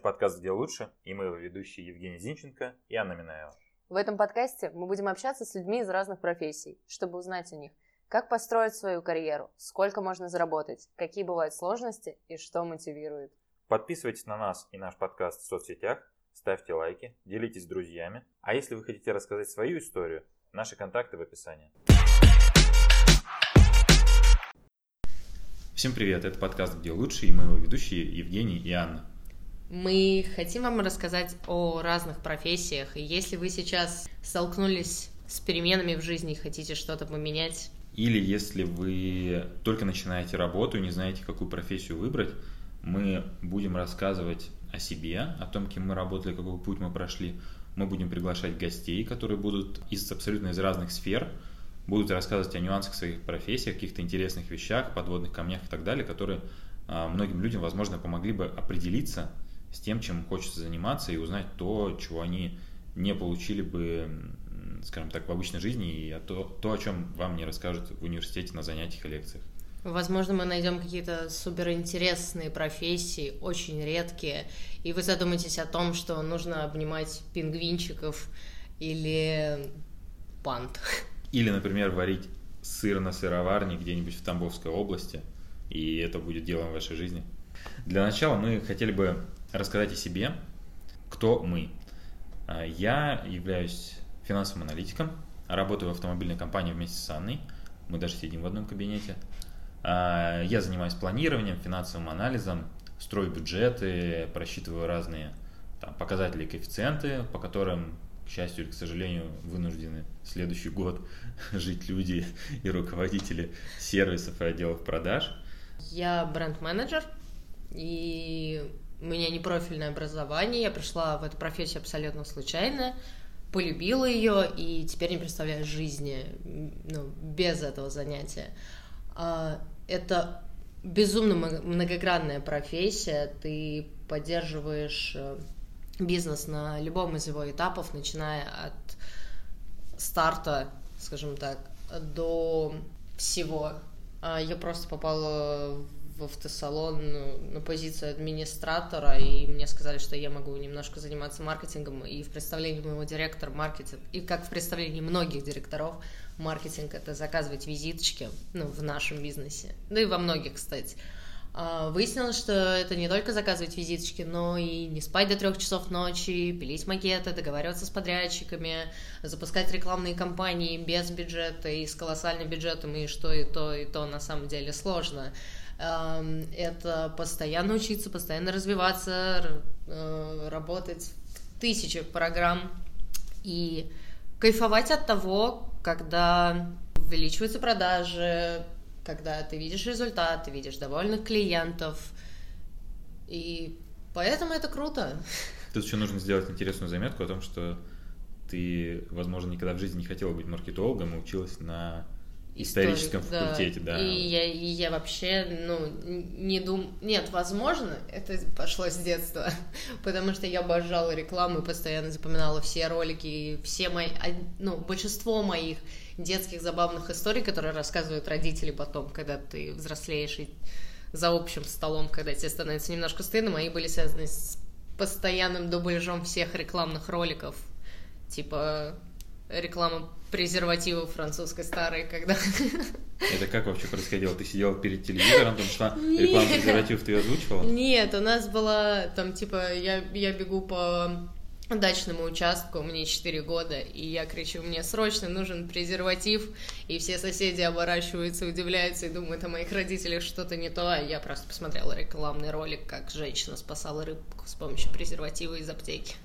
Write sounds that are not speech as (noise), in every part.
Это подкаст «Где лучше» и мы его ведущие Евгений Зинченко и Анна Минаева. В этом подкасте мы будем общаться с людьми из разных профессий, чтобы узнать о них, как построить свою карьеру, сколько можно заработать, какие бывают сложности и что мотивирует. Подписывайтесь на нас и наш подкаст в соцсетях, ставьте лайки, делитесь с друзьями. А если вы хотите рассказать свою историю, наши контакты в описании. Всем привет, это подкаст «Где лучше» и мы его ведущие Евгений и Анна. Мы хотим вам рассказать о разных профессиях, и если вы сейчас столкнулись с переменами в жизни и хотите что-то поменять, или если вы только начинаете работу и не знаете, какую профессию выбрать, мы будем рассказывать о себе, о том, кем мы работали, какой путь мы прошли. Мы будем приглашать гостей, которые будут из абсолютно из разных сфер, будут рассказывать о нюансах своих профессий, каких-то интересных вещах, подводных камнях и так далее, которые а, многим людям, возможно, помогли бы определиться с тем, чем хочется заниматься и узнать то, чего они не получили бы, скажем так, в обычной жизни, и то, то, о чем вам не расскажут в университете на занятиях и лекциях. Возможно, мы найдем какие-то суперинтересные профессии, очень редкие, и вы задумаетесь о том, что нужно обнимать пингвинчиков или пант. Или, например, варить сыр на сыроварне где-нибудь в Тамбовской области, и это будет делом вашей жизни. Для начала мы хотели бы рассказать о себе, кто мы. А, я являюсь финансовым аналитиком, работаю в автомобильной компании вместе с Анной, мы даже сидим в одном кабинете. А, я занимаюсь планированием, финансовым анализом, строю бюджеты, просчитываю разные там, показатели коэффициенты, по которым, к счастью или к сожалению, вынуждены следующий год (laughs) жить люди и руководители сервисов и отделов продаж. Я бренд-менеджер, и у меня не профильное образование, я пришла в эту профессию абсолютно случайно, полюбила ее и теперь не представляю жизни ну, без этого занятия. А, это безумно многогранная профессия, ты поддерживаешь э, бизнес на любом из его этапов, начиная от старта, скажем так, до всего. А, я просто попала в автосалон ну, на позицию администратора, и мне сказали, что я могу немножко заниматься маркетингом, и в представлении моего директора маркетинг, и как в представлении многих директоров, маркетинг — это заказывать визиточки, ну, в нашем бизнесе, да и во многих, кстати. А, выяснилось, что это не только заказывать визиточки, но и не спать до трех часов ночи, пилить макеты, договариваться с подрядчиками, запускать рекламные кампании без бюджета и с колоссальным бюджетом, и что и то, и то на самом деле сложно. Это постоянно учиться, постоянно развиваться, э, работать в тысячах программ и кайфовать от того, когда увеличиваются продажи, когда ты видишь результат, ты видишь довольных клиентов. И поэтому это круто. (laughs) Тут еще нужно сделать интересную заметку о том, что ты, возможно, никогда в жизни не хотела быть маркетологом и училась на историческом Историк, факультете, да. да. И я, и я вообще, ну, не думаю... Нет, возможно, это пошло с детства, (laughs) потому что я обожала рекламу и постоянно запоминала все ролики, и все мои... Ну, большинство моих детских забавных историй, которые рассказывают родители потом, когда ты взрослеешь и за общим столом, когда тебе становится немножко стыдно, мои были связаны с постоянным дубляжом всех рекламных роликов, типа реклама презервативов французской старой, когда... (laughs) Это как вообще происходило? Ты сидела перед телевизором, там шла (laughs) реклама презервативов, ты озвучивала? Нет, у нас была там типа я, я бегу по дачному участку, мне 4 года, и я кричу, мне срочно нужен презерватив, и все соседи оборачиваются, удивляются и думают о моих родителях что-то не то, а я просто посмотрела рекламный ролик, как женщина спасала рыбку с помощью презерватива из аптеки.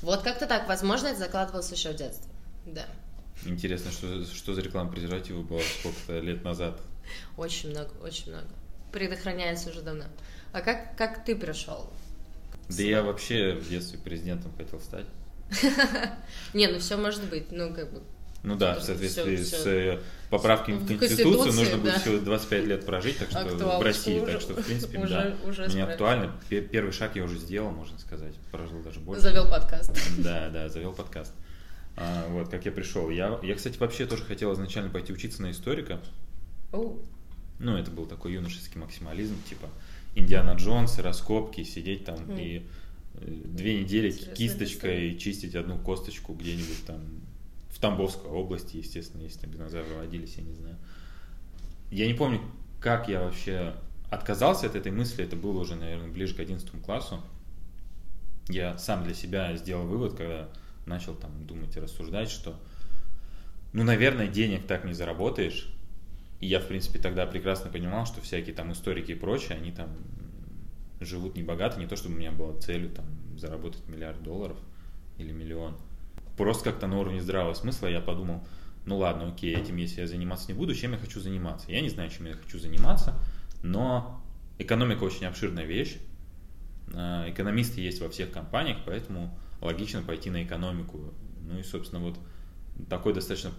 Вот как-то так, возможно, это закладывалось еще в детстве, да. Интересно, что, что за реклама презерватива была сколько-то лет назад? Очень много, очень много. Предохраняется уже давно. А как, как ты пришел? Да я вообще в детстве президентом хотел стать. (laughs) Не, ну все может быть, ну как бы. Ну да, в соответствии с э, поправками в Конституцию нужно будет всего 25 лет прожить, так что в России, так что в принципе, да, мне актуально. Первый шаг я уже сделал, можно сказать, прожил даже больше. Завел подкаст. Да, да, завел подкаст. А, вот, как я пришел. Я, я, кстати, вообще тоже хотел изначально пойти учиться на историка. Oh. Ну, это был такой юношеский максимализм, типа Индиана Джонс, раскопки, сидеть там mm. и э, две недели Интересная кисточкой чистить одну косточку где-нибудь там в Тамбовской области, естественно, если там динозавры водились, я не знаю. Я не помню, как я вообще отказался от этой мысли, это было уже, наверное, ближе к 11 классу. Я сам для себя сделал вывод, когда начал там думать и рассуждать, что, ну, наверное, денег так не заработаешь. И я, в принципе, тогда прекрасно понимал, что всякие там историки и прочее, они там живут не богато, не то чтобы у меня была целью там заработать миллиард долларов или миллион. Просто как-то на уровне здравого смысла я подумал, ну ладно, окей, этим если я заниматься не буду, чем я хочу заниматься? Я не знаю, чем я хочу заниматься, но экономика очень обширная вещь. А, экономисты есть во всех компаниях, поэтому логично пойти на экономику. Ну и, собственно, вот такой достаточно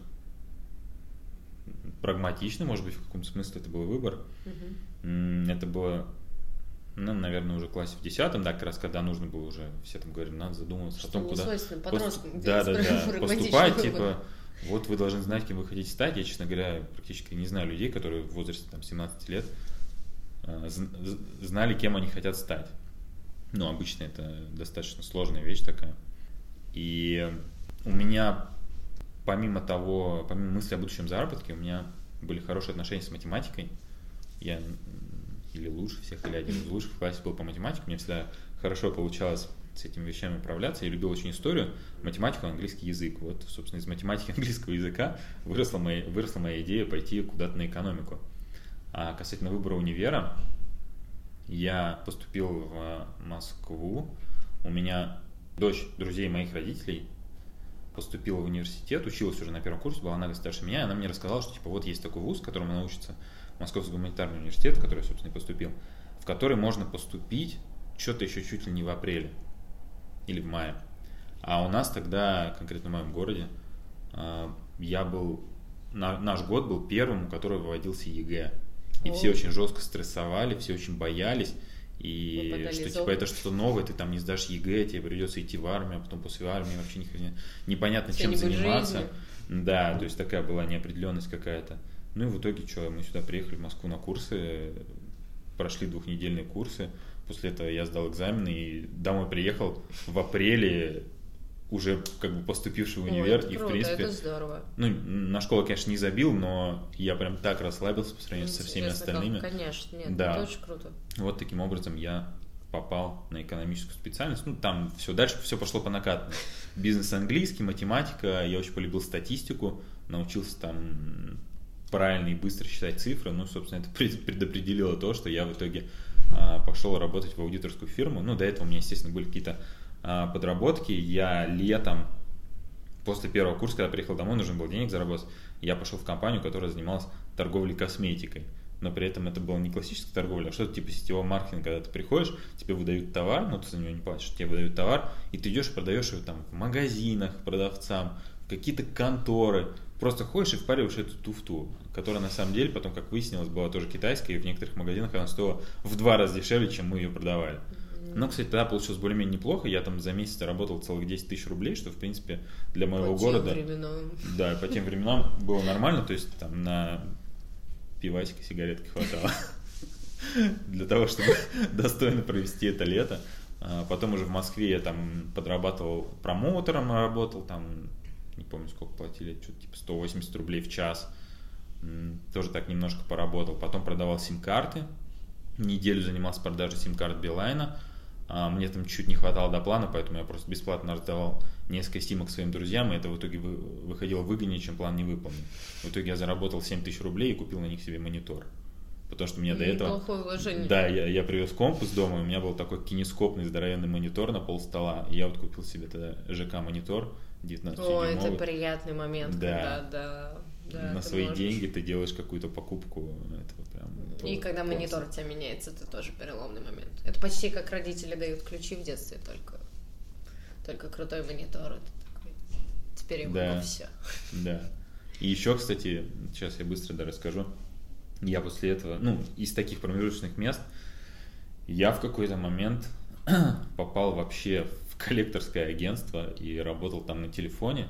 прагматичный, может быть, в каком-то смысле это был выбор. М, Это было, ну, наверное, уже в классе в десятом, да, как раз когда нужно было уже, все там говорили, надо задумываться Что о том, куда... Да, да, (laughs) да. Поступать, типа, вот вы должны знать, кем вы хотите стать. Я, честно говоря, практически не знаю людей, которые в возрасте там, 17 лет э, знали, кем они хотят стать. Ну, обычно это достаточно сложная вещь такая. И у меня, помимо того, помимо мысли о будущем заработке, у меня были хорошие отношения с математикой. Я или лучше всех, или один из лучших в классе был по математике. Мне всегда хорошо получалось с этими вещами управляться. Я любил очень историю, математику, английский язык. Вот, собственно, из математики (laughs) английского языка выросла моя, выросла моя идея пойти куда-то на экономику. А касательно выбора универа, я поступил в Москву. У меня дочь друзей моих родителей поступила в университет, училась уже на первом курсе, была она старше меня, и она мне рассказала, что типа вот есть такой вуз, в котором она учится, Московский гуманитарный университет, в который я, собственно, и поступил, в который можно поступить что-то еще чуть ли не в апреле или в мае. А у нас тогда, конкретно в моем городе, а, я был, на- наш год был первым, у которого выводился ЕГЭ. И О. все очень жестко стрессовали, все очень боялись. И что типа это что-то новое, ты там не сдашь ЕГЭ, тебе придется идти в армию, а потом после армии вообще ни хрена- непонятно чем заниматься. жизнью. Да, то есть такая была неопределенность какая-то. Ну и в итоге что, мы сюда приехали в Москву на курсы, прошли двухнедельные курсы. После этого я сдал экзамены и домой приехал в апреле, уже как бы поступивший в Ой, универ. это и в круто, принципе, это здорово. ну, на школу, конечно, не забил, но я прям так расслабился по сравнению со всеми Интересно, как- остальными. Конечно, нет, Да. это очень круто. Вот таким образом я попал на экономическую специальность. Ну, там все дальше все пошло по накатанной. Бизнес английский, математика. Я очень полюбил статистику, научился там правильно и быстро считать цифры. Ну, собственно, это (laughs) пред- предопределило то, что я в итоге а, пошел работать в аудиторскую фирму. Ну, до этого у меня, естественно, были какие-то подработки. Я летом после первого курса, когда приехал домой, нужно было денег заработать, я пошел в компанию, которая занималась торговлей косметикой. Но при этом это была не классическая торговля, а что-то типа сетевого маркетинга, когда ты приходишь, тебе выдают товар, но ты за него не платишь, тебе выдают товар, и ты идешь и продаешь его там в магазинах продавцам, в какие-то конторы, просто ходишь и впариваешь эту туфту, которая на самом деле потом, как выяснилось, была тоже китайская, и в некоторых магазинах она стоила в два раза дешевле, чем мы ее продавали. Но, кстати, тогда получилось более-менее неплохо. Я там за месяц работал целых 10 тысяч рублей, что, в принципе, для моего По тем города... временам. Да, по тем временам было нормально, то есть там на пивасика сигаретки хватало (laughs) для того, чтобы (laughs) достойно провести это лето. А Потом уже в Москве я там подрабатывал промоутером, работал там, не помню сколько платили, что-то типа 180 рублей в час. Тоже так немножко поработал. Потом продавал сим-карты, неделю занимался продажей сим-карт Билайна. А, Мне там чуть не хватало до плана, поэтому я просто бесплатно раздавал несколько симок своим друзьям, и это в итоге вы- выходило выгоднее, чем план не выполнен. В итоге я заработал 7 тысяч рублей и купил на них себе монитор. Потому что мне до этого... Да, я, я привез комп из дома, и у меня был такой кинескопный здоровенный монитор на пол стола. И я вот купил себе тогда ЖК-монитор 19 О, это приятный момент, Да. когда, да, да, На свои можешь. деньги ты делаешь какую-то покупку. Это вот это И когда класс. монитор у тебя меняется, это тоже переломный момент. Это почти как родители дают ключи в детстве, только, только крутой монитор. Это такой, теперь я могу Да. все. (laughs) Да. И еще, кстати, сейчас я быстро да, расскажу. Я после этого, ну, из таких промежуточных мест, я в какой-то момент (clears throat) попал вообще в коллекторское агентство и работал там на телефоне.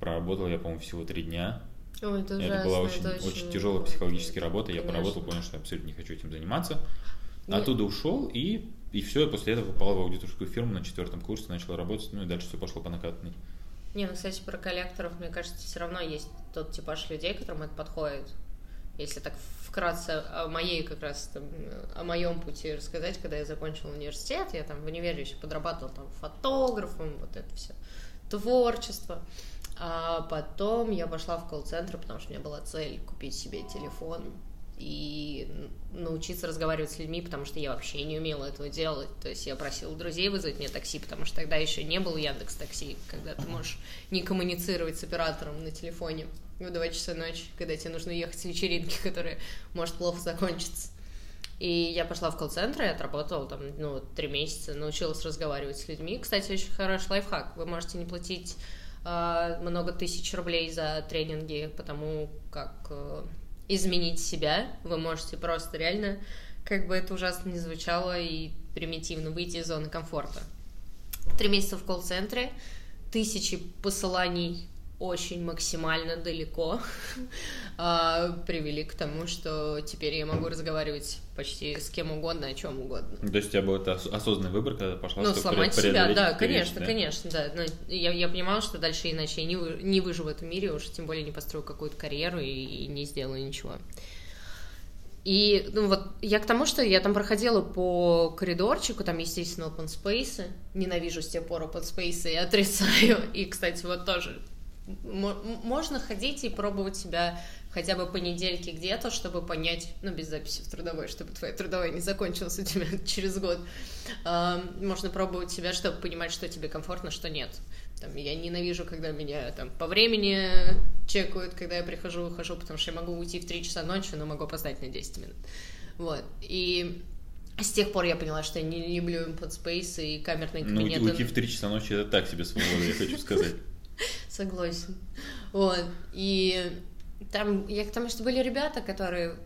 Проработал я, по-моему, всего три дня. Ой, это, это была ужасно, очень, это очень тяжелая психологическая работа. Я Конечно. поработал, понял, что я абсолютно не хочу этим заниматься. Не- Оттуда ушел и и все, и после этого попал в аудиторскую фирму на четвертом курсе, начал работать, ну и дальше все пошло по накатанной. Не, ну, кстати, про коллекторов, мне кажется, все равно есть тот типаж людей, которым это подходит. Если так вкратце о моей как раз там, о моем пути рассказать, когда я закончила университет, я там в универе еще подрабатывала там фотографом, вот это все творчество. А потом я пошла в колл-центр, потому что у меня была цель купить себе телефон и научиться разговаривать с людьми, потому что я вообще не умела этого делать. То есть я просила друзей вызвать мне такси, потому что тогда еще не был Яндекс Такси, когда ты можешь не коммуницировать с оператором на телефоне в 2 часа ночи, когда тебе нужно ехать с вечеринки, (laughs) которая может плохо закончиться. И я пошла в колл-центр и отработала там, ну, три месяца, научилась разговаривать с людьми. Кстати, очень хороший лайфхак. Вы можете не платить много тысяч рублей за тренинги, потому как э, изменить себя. Вы можете просто реально, как бы это ужасно не звучало, и примитивно выйти из зоны комфорта. Три месяца в колл-центре, тысячи посыланий очень максимально далеко (laughs) а, привели к тому, что теперь я могу разговаривать почти с кем угодно, о чем угодно. То есть у тебя был это осознанный выбор, когда пошла? Ну, сломать себя, да, конечно, да? конечно, да. Но я, я понимала, что дальше иначе я не, вы, не выживу в этом мире, уж тем более не построю какую-то карьеру и, и не сделаю ничего. И, ну вот, я к тому, что я там проходила по коридорчику, там, естественно, open space, ненавижу с тех пор open space и отрицаю. (laughs) И, кстати, вот тоже можно ходить и пробовать себя хотя бы по недельке где-то, чтобы понять, ну, без записи в трудовой, чтобы твоя трудовая не закончилась у тебя (laughs) через год. Можно пробовать себя, чтобы понимать, что тебе комфортно, что нет. Там, я ненавижу, когда меня там по времени чекают, когда я прихожу, выхожу, потому что я могу уйти в 3 часа ночи, но могу опоздать на 10 минут. Вот. И с тех пор я поняла, что я не люблю input space и камерные кабинеты. Ну, уйти в 3 часа ночи это так себе свобода, я хочу сказать. (laughs) Согласен. Вот. И там, я к тому, что были ребята, которые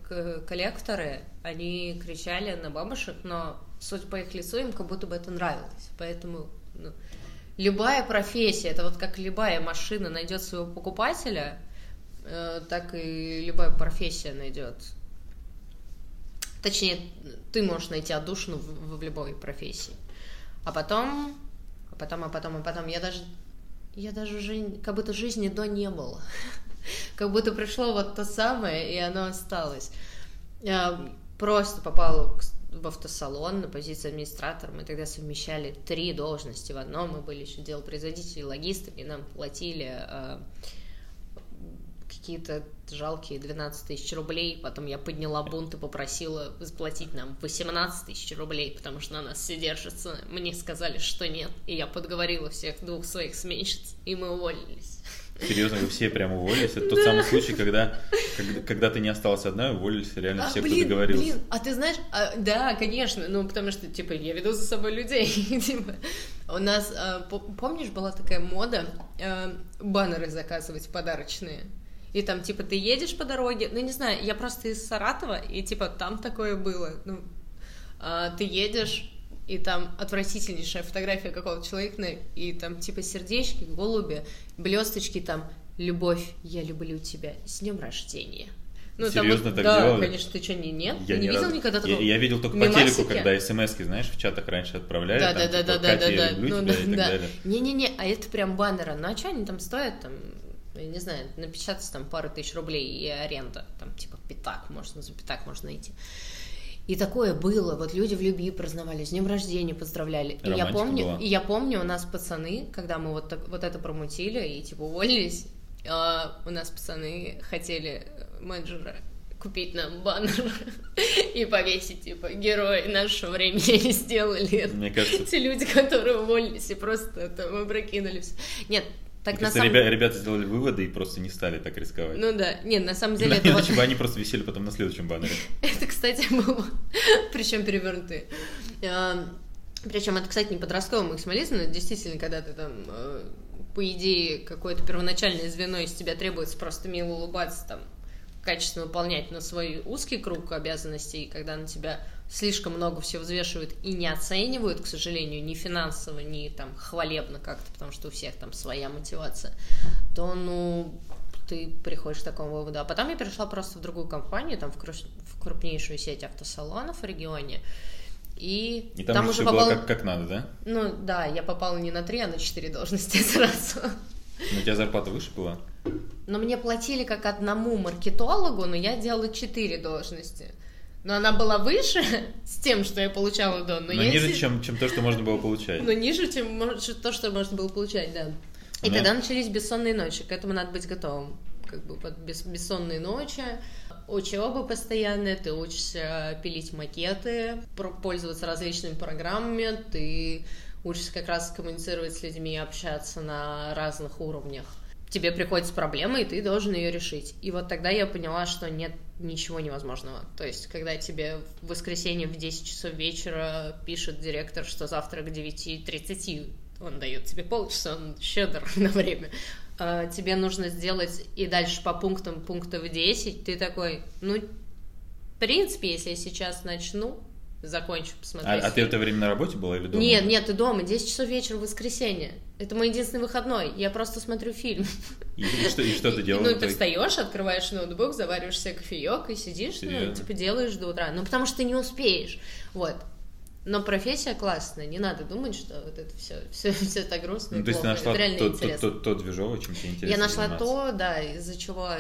коллекторы, они кричали на бабушек, но судя по их лицу, им как будто бы это нравилось. Поэтому ну, любая профессия, это вот как любая машина найдет своего покупателя, э, так и любая профессия найдет. Точнее, ты можешь найти отдушину в, в любой профессии. А потом, а потом, а потом, а потом, я даже я даже уже как будто жизни до не было. (laughs) как будто пришло вот то самое, и оно осталось. Просто попала в автосалон на позицию администратора. Мы тогда совмещали три должности в одном. Мы были еще делопроизводители, логистами, нам платили э, какие-то жалкие 12 тысяч рублей. Потом я подняла бунт и попросила заплатить нам 18 тысяч рублей, потому что на нас все держится. Мне сказали, что нет. И я подговорила всех двух своих сменщиц, и мы уволились. Серьезно, вы все прям уволились? Это тот да. самый случай, когда, когда, когда ты не осталась одна, уволились реально а, все, блин, кто договорился. Блин, а ты знаешь, а, да, конечно, ну потому что, типа, я веду за собой людей, (laughs) типа, у нас, а, помнишь, была такая мода а, баннеры заказывать подарочные? И там, типа, ты едешь по дороге, ну, не знаю, я просто из Саратова, и, типа, там такое было. Ну, а, ты едешь, и там отвратительнейшая фотография какого-то человека, и там, типа, сердечки, голуби, блесточки, там, любовь, я люблю тебя, с днем рождения. Ну, Серьезно там, так да, делали? конечно, ты что, не, нет? Я не, не видел раз... никогда такого? Я, я видел только Мимасики? по телеку, когда смс знаешь, в чатах раньше отправляли, да, там, да, типа, да, да, Катя, да, да, люблю ну, тебя да, и так да. далее. Не-не-не, а это прям баннеры. Ну, а что они там стоят, там, я не знаю, напечатать там пару тысяч рублей и аренда, там типа пятак, можно за пятак можно найти. И такое было, вот люди в любви праздновали, с днем рождения поздравляли. и я помню, была. и я помню, у нас пацаны, когда мы вот, так, вот это промутили и типа уволились, э, у нас пацаны хотели менеджера купить нам баннер (laughs) и повесить, типа, герои нашего времени сделали. Мне кажется... Те люди, которые уволились и просто там опрокинулись. Нет, так на самом... ребята, ребята сделали выводы и просто не стали так рисковать. Ну да, нет, на самом деле... это вот... они просто висели потом на следующем баннере. (laughs) это, кстати, было... (laughs) Причем перевернутые. Причем это, кстати, не подростковый максимализм, но действительно, когда ты там, э, по идее, какое-то первоначальное звено из тебя требуется просто мило улыбаться, там, качественно выполнять на свой узкий круг обязанностей, когда на тебя слишком много всего взвешивают и не оценивают, к сожалению, ни финансово, ни там хвалебно как-то, потому что у всех там своя мотивация, то, ну, ты приходишь к такому выводу. А потом я перешла просто в другую компанию, там в, крупнейшую сеть автосалонов в регионе, И, И там, уже попал... было как, как надо, да? Ну да, я попала не на три, а на четыре должности (laughs) сразу. Но у тебя зарплата выше была? Но мне платили как одному маркетологу, но я делала четыре должности. Но она была выше (laughs) с тем, что я получала до. Но, Но, ниже, если- чем, чем то, что можно было получать. Но ниже, чем то, что можно было получать, да. И Ну. тогда начались бессонные ночи. К этому надо быть готовым. Как бы под бес- бессонные ночи, учеба постоянная, ты учишься пилить макеты, пользоваться различными программами, ты учишься как раз коммуницировать с людьми, общаться на разных уровнях. Тебе приходится проблема, и ты должен ее решить. И вот тогда я поняла, что нет ничего невозможного. То есть, когда тебе в воскресенье в 10 часов вечера пишет директор, что завтра к 9.30 он дает тебе полчаса, он щедр (laughs) на время, а, тебе нужно сделать и дальше по пунктам пунктов 10, ты такой, ну, в принципе, если я сейчас начну, закончу, А, посмотрю. а ты это время на работе была или дома? Нет, нет, ты дома, 10 часов вечера в воскресенье. Это мой единственный выходной. Я просто смотрю фильм. И, и что, и что ты делала? Ну, ты встаешь, открываешь ноутбук, завариваешь себе кофеек и сидишь, ну, Серьезно? типа делаешь до утра. Ну, потому что ты не успеешь. Вот. Но профессия классная, не надо думать, что вот это все, все, (laughs) все так грустно Ну, то есть ты нашла это реально то, то, то, то движовое, чем тебе интересно Я нашла заниматься. то, да, из-за чего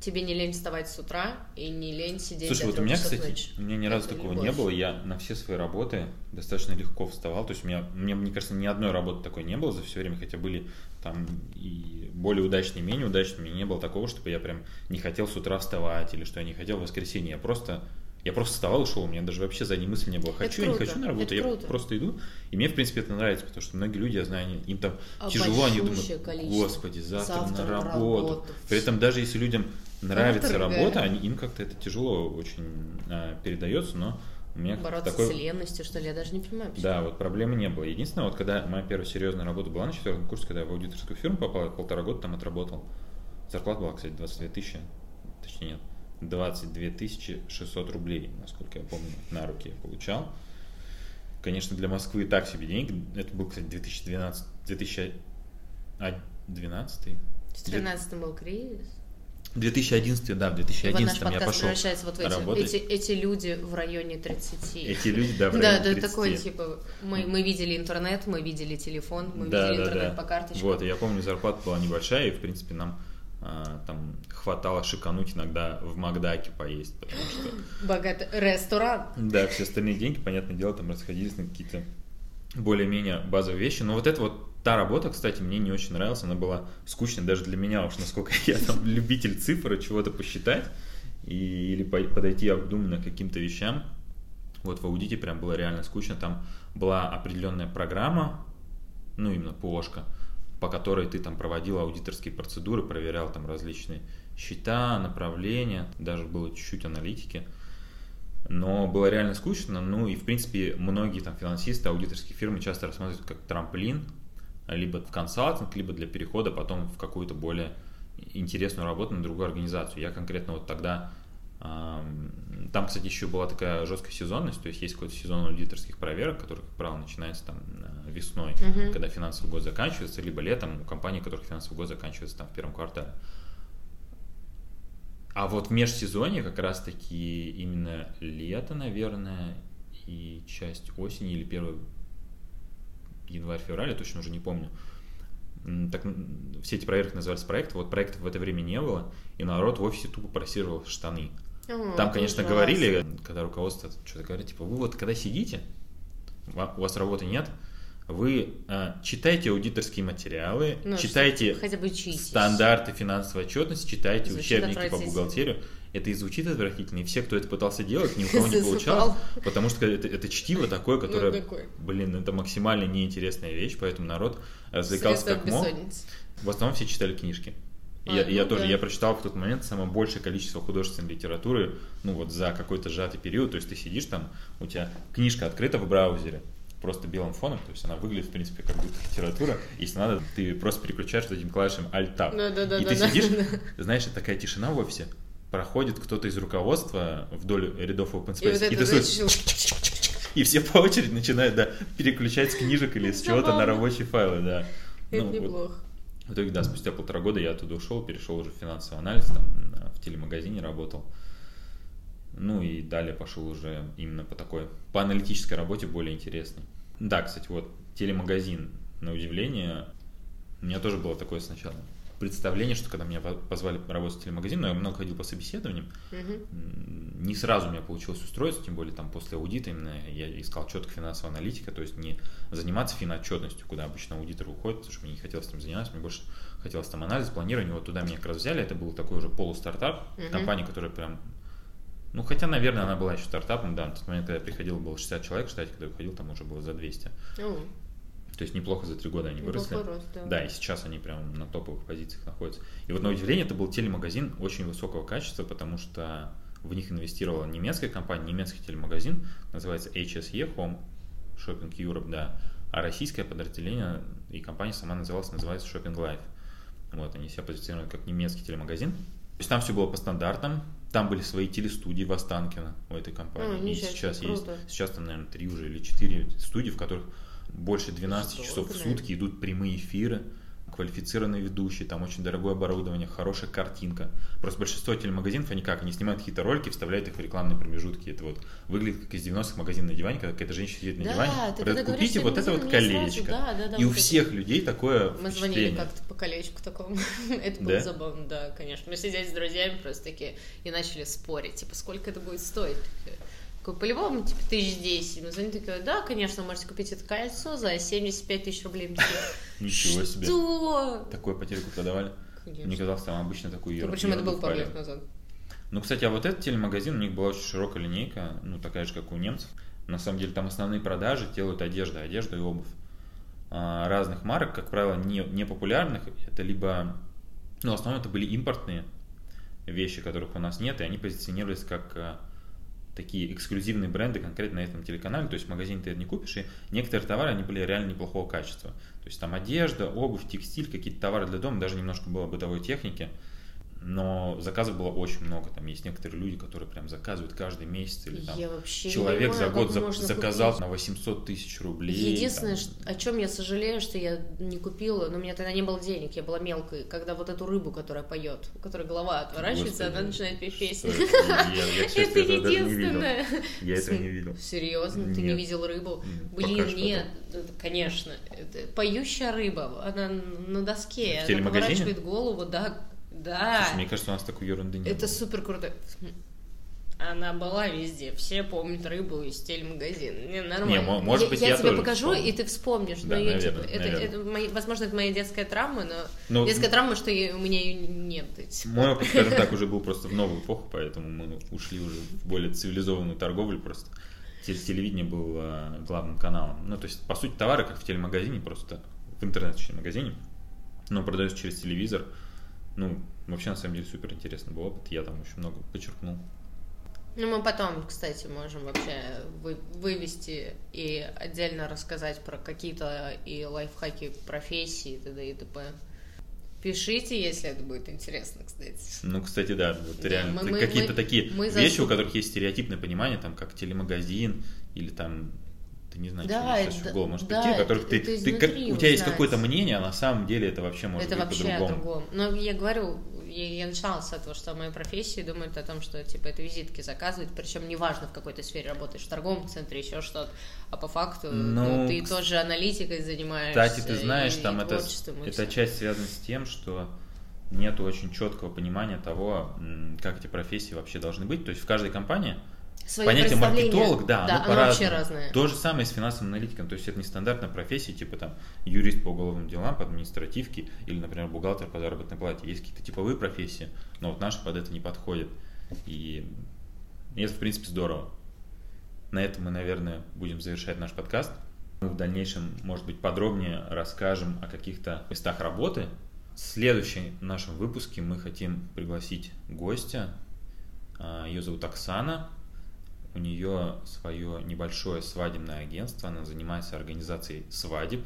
тебе не лень вставать с утра и не лень сидеть Слушай, вот у меня, кстати, ночи. у меня ни разу такого любовь. не было. Я на все свои работы достаточно легко вставал. То есть у меня, мне, мне кажется, ни одной работы такой не было за все время, хотя были там и более удачные, и менее удачные. У меня не было такого, чтобы я прям не хотел с утра вставать или что я не хотел в воскресенье. Я просто я просто вставал и шел, у меня даже вообще задней мысли не было. Хочу, я не хочу на работу, я просто иду. И мне, в принципе, это нравится, потому что многие люди, я знаю, они- им там тяжело, они думают, господи, завтра, Завтра на на работу. работу. При этом даже если людям нравится работа, они, им как-то это тяжело очень а, передается, но у меня Бороться такой... с ленностью, что ли, я даже не понимаю. почему. Да, вот проблемы не было. Единственное, вот когда моя первая серьезная работа была на четвертом курсе, когда я в аудиторскую фирму попал, я полтора года там отработал. Зарплата была, кстати, 22 тысячи, точнее нет, 22 тысячи 600 рублей, насколько я помню, на руки я получал. Конечно, для Москвы так себе деньги. Это был, кстати, 2012, 2012 В 13 был кризис. 2011, да, в И вот наш 2011 я пошел превращается вот в эти, работать. эти, эти люди в районе 30. Эти люди, да, в (laughs) Да, районе да, 30. такой, типа, мы, мы видели интернет, мы видели телефон, мы Да, видели да, интернет да. по карточкам. Вот, я помню, зарплата была небольшая, и, в принципе, нам а, там хватало шикануть иногда в Макдаке поесть, потому что, (laughs) Богатый ресторан. да, все остальные деньги, понятное дело, там расходились на какие-то более-менее базовые вещи. Но вот это вот та работа, кстати, мне не очень нравилась, она была скучной даже для меня, уж насколько я там (laughs) любитель цифр и чего-то посчитать, и, или по- подойти обдуманно к каким-то вещам. Вот в аудите прям было реально скучно, там была определенная программа, ну именно ПОшка, по которой ты там проводил аудиторские процедуры, проверял там различные счета, направления, даже было чуть-чуть аналитики. Но было реально скучно, ну и в принципе многие там финансисты, аудиторские фирмы часто рассматривают как трамплин, либо в консалтинг, либо для перехода потом в какую-то более интересную работу на другую организацию. Я конкретно вот тогда ам, там, кстати, еще была такая жесткая сезонность, то есть есть какой-то сезон аудиторских проверок, который, как правило, начинается там э, весной, Мгм. когда финансовый год заканчивается, либо летом у компаний, у которых финансовый год заканчивается там в первом квартале. А вот в межсезонье как раз-таки именно лето, наверное, и часть осени или первый январь-февраль, я точно уже не помню. Так, все эти проверки назывались проекты, вот проектов в это время не было, и народ в офисе тупо просиживал штаны. О, Там, конечно, ужасно. говорили, когда руководство что-то говорит, типа, вы вот когда сидите, у вас работы нет, вы э, читайте аудиторские материалы, Ну, читайте что- хотя бы стандарты финансовой отчетности, читайте Звучит учебники по бухгалтерию. Это и звучит отвратительно, и все, кто это пытался делать, ни у кого не получалось, потому что это, это чтиво такое, которое, Ну, блин, это максимально неинтересная вещь, поэтому народ развлекался Средства как мог. В основном все читали книжки. А, я, ну я да. тоже, я прочитал в тот момент самое большее количество художественной литературы, ну вот за какой-то сжатый период, то есть ты сидишь там, у тебя книжка открыта в браузере, просто белым фоном, то есть она выглядит, в принципе, как будто литература, если надо, ты просто переключаешь вот этим клавишем Alt-Tab, Да-да-да, и ты да-да. сидишь, знаешь, это такая тишина в офисе, проходит кто-то из руководства вдоль рядов open И вот space, и, ты знаешь, слышишь, и все по очереди начинают, да, переключать с книжек или с чего-то на рабочие файлы, да. Это Ну, вот неплохо. в итоге, да, спустя полтора года я оттуда ушел, перешел уже в финансовый анализ, там, в телемагазине работал. Ну и далее пошел уже именно по такой, по аналитической работе более интересной. Да, кстати, вот телемагазин, на удивление, у меня тоже было такое сначала представление, что когда меня позвали работать в телемагазин, но я много ходил по собеседованиям, Мгм. не сразу у меня получилось устроиться, тем более там после аудита именно я искал четко финансовая аналитика, то есть не заниматься финотчетностью, куда обычно аудитор уходит, потому что мне не хотелось этим заниматься, мне больше хотелось там анализ, планирование, вот туда меня как раз взяли, это был такой уже полустартап, Мгм. компания, которая прям, ну хотя, наверное, она была еще стартапом, да, на тот момент, когда я приходил, было 60 человек в штате, когда я уходил, там уже было за 200, О, то есть неплохо за три года они выросли. рост, да. Да, и сейчас они прям на топовых позициях находятся. И вот на удивление это был телемагазин очень высокого качества, потому что в них инвестировала немецкая компания, немецкий телемагазин, называется HSE, Home Shopping Europe, да, а российское подразделение и компания сама называлась, называется Shopping Life. Вот, они себя позиционируют как немецкий телемагазин. То есть там все было по стандартам, там были свои телестудии в Останкино у этой компании. О, и сейчас есть, круто. сейчас там, наверное, три уже или четыре студии, в которых больше 12 Что часов в сутки идут прямые эфиры, квалифицированные ведущие, там очень дорогое оборудование, хорошая картинка. Просто большинство телемагазинов, они как, они снимают какие-то ролики, вставляют их в рекламные промежутки. Это вот выглядит как из 90-х магазин на диване, когда какая-то женщина сидит на Да, диване, ты говорит, купите вот это вот колечко. сразу- да, да, да, И у вот это. всех людей такое Мы звонили как-то по колечку такому. (laughs) Это было Да? забавно, да, конечно. Мы сидели с друзьями просто такие и начали спорить, типа, сколько это будет стоить. Такой, по-любому, типа, тысяч десять. Мы звоним, такие, да, конечно, можете купить это кольцо за 75 тысяч рублей. Ничего себе. Что? Такую потерику продавали. Мне казалось, там обычно такую Ну, ерунду. причем это было пару лет назад. Ну, кстати, а вот этот телемагазин, у них была очень широкая линейка, ну, такая же, как у немцев. На самом деле, там основные продажи делают одежда, одежда и обувь. А, разных марок, как правило, не, не популярных. Это либо, ну, в основном это были импортные вещи, которых у нас нет, и они позиционировались как а, такие эксклюзивные бренды конкретно на этом телеканале, то есть в магазине ты это не купишь, и некоторые товары, они были реально неплохого качества. То есть там одежда, обувь, текстиль, какие-то товары для дома, даже немножко было бытовой техники, но заказов было очень много. Там есть некоторые люди, которые прям заказывают каждый месяц или там человек за понимаю, год за- заказал купить. на 800 тысяч рублей. Единственное, там. о чем я сожалею, что я не купила, но у меня тогда не было денег, я была мелкой, когда вот эту рыбу, которая поет, у которой голова отворачивается, Господи, она начинает петь песню. что это? (laughs) Единственное. Я этого не видел. Серьезно, ты не видел рыбу? Блин, нет, конечно. Поющая рыба, она на доске, она поворачивает голову, да, да. Слушай, мне кажется, у нас такой ерунды нет. Это супер круто. Она была везде. Все помнят рыбу из телемагазина. Не, нормально. Не, мо- может быть, я тебе тоже покажу, вспомню. и ты вспомнишь. Да, но я, наверное, типа, это, наверное. это мои- возможно, это моя детская травма, но Ну, детская травма, что я- у меня ее нет. Мой опыт, скажем так, (laughs) уже был просто в новую эпоху, поэтому мы ушли уже в более цивилизованную торговлю просто. Те- Телевидение было главным каналом. Ну, то есть, по сути, товары, как в телемагазине, просто в интернет-магазине, но продаются через телевизор. Ну, вообще, на самом деле, супер интересный был опыт. Я там очень много почерпнул. Ну, мы потом, кстати, можем вообще вы- вывести и отдельно рассказать про какие-то и лайфхаки профессии, и т.д. и т.п. Пишите, если это будет интересно, кстати. Ну, кстати, да, вот Да, реально мы- какие-то мы- такие мы вещи, засу- у которых есть стереотипное понимание, там, как телемагазин или там ты не знаешь, Да, что сейчас это- в голову может да, прийти, о которых ты, это ты как, у тебя есть какое-то мнение, а на самом деле это вообще может это быть вообще о по-другому. другом. Но я говорю, я, я начинала с этого, что в моей профессии думают о том, что типа это визитки заказывают, причем неважно в какой то сфере работаешь, в торговом центре, еще что-то, а по факту ну, Ну, ты кс- тоже аналитикой занимаешься. Кстати, ты знаешь, и там это, и эта всё. часть связана с тем, что нет очень четкого понимания того, как эти профессии вообще должны быть. То есть в каждой компании Своё понятие маркетолог, да, да оно, оно вообще разное. То же самое с финансовым аналитиком. То есть это не стандартная профессия, типа там юрист по уголовным делам, по административке или, например, бухгалтер по заработной плате. Есть какие-то типовые профессии, но вот наши под это не подходят. И это, в принципе, здорово. На этом мы, наверное, будем завершать наш подкаст. Мы в дальнейшем, может быть, подробнее расскажем о каких-то местах работы. В следующем нашем выпуске мы хотим пригласить гостя. А, Ее зовут Оксана. У нее свое небольшое свадебное агентство. Она занимается организацией свадеб,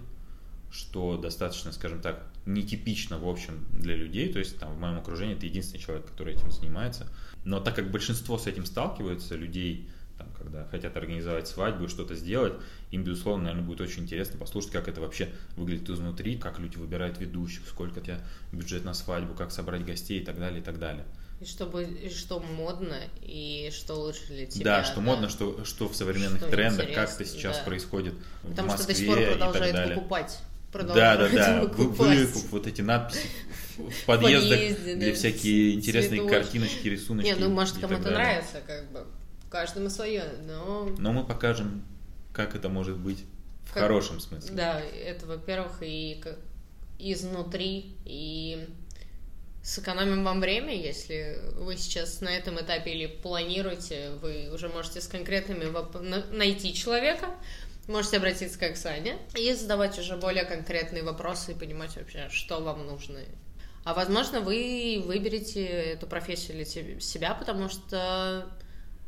что достаточно, скажем так, нетипично, в общем, для людей. То есть там в моем окружении это единственный человек, который этим занимается. Но так как большинство с этим сталкиваются, людей там, когда хотят организовать свадьбу и что-то сделать, им, безусловно, наверное, будет очень интересно послушать, как это вообще выглядит изнутри, как люди выбирают ведущих, сколько у тебя бюджет на свадьбу, как собрать гостей и так далее, и так далее. И чтобы и что модно, и что лучше для тебя. Да, что модно, что, что в современных Что трендах, как это сейчас да. происходит Потому в что Москве до сих пор и так продолжают далее. выкупать. Да, да, да. (laughs) Выкуп, вот эти надписи в- подъездах, подъезде, где да, всякие интересные цветочки. картиночки, рисуночки. Не, ну может и кому так это далее. нравится, как бы. Каждому свое, но Но мы покажем, как это может быть в Как- хорошем смысле. Да, это, во-первых, и изнутри, и сэкономим вам время, если вы сейчас на этом этапе или планируете, вы уже можете с конкретными воп- на- найти человека, можете обратиться к Оксане и задавать уже более конкретные вопросы и понимать вообще, что вам нужно. А возможно, вы выберете эту профессию для себя, потому что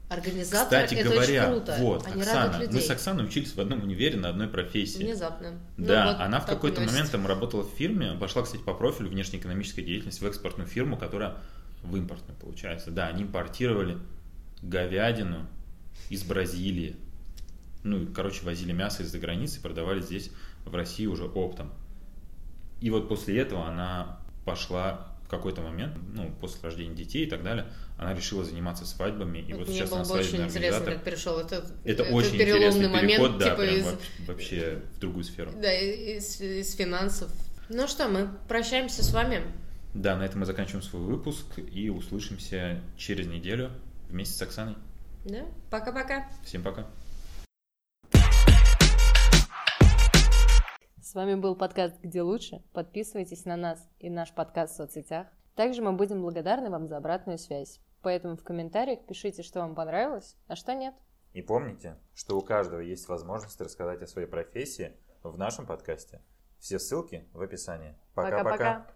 организатор Кстати это говоря, очень круто. вот, Они Оксана, мы с Оксаной учились в одном универе на одной профессии. Внезапно. Ну, Да, вот она в какой-то момент там работала в фирме, пошла, кстати, по профилю внешнеэкономической деятельности в экспортную фирму, которая в импортную получается. Да, они импортировали говядину из Бразилии. Ну, короче, возили мясо из-за границы продавали здесь, в России, уже оптом. И вот после этого она пошла в какой-то момент, ну, после рождения детей и так далее, она решила заниматься свадьбами. И Вот вот сейчас она свадебный организатор. как перешел этот, Это этот очень переломный интересный момент, переход, да, типа прям из, вообще, вообще в другую сферу. да, из, из финансов. Ну что, мы прощаемся с вами. Да, на этом мы заканчиваем свой выпуск и услышимся через неделю вместе с Оксаной. Да? Пока-пока. Всем пока. С вами был подкаст «Где лучше?». Подписывайтесь на нас и наш подкаст в соцсетях. Также мы будем благодарны вам за обратную связь. Поэтому в комментариях пишите, что вам понравилось, а что нет. И помните, что у каждого есть возможность рассказать о своей профессии в нашем подкасте. Все ссылки в описании. Пока-пока.